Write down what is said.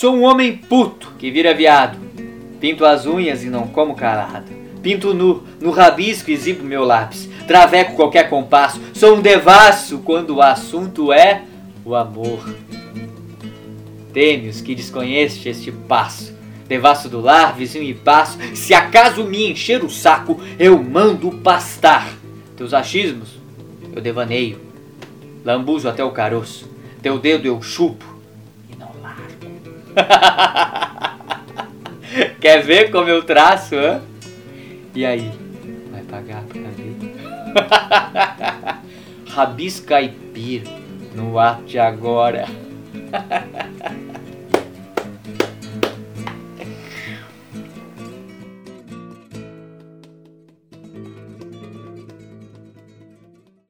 Sou um homem puto que vira viado. Pinto as unhas e não como calado. Pinto nu, no rabisco exibo meu lápis. Traveco qualquer compasso. Sou um devasso quando o assunto é o amor. Têmeos que desconheceste este passo. Devasso do lar, vizinho e passo. Se acaso me encher o saco, eu mando pastar. Teus achismos, eu devaneio. Lambuzo até o caroço. Teu dedo eu chupo. Quer ver como eu traço, hã? E aí, vai pagar pra ver? Rabisco caipira no ato de agora.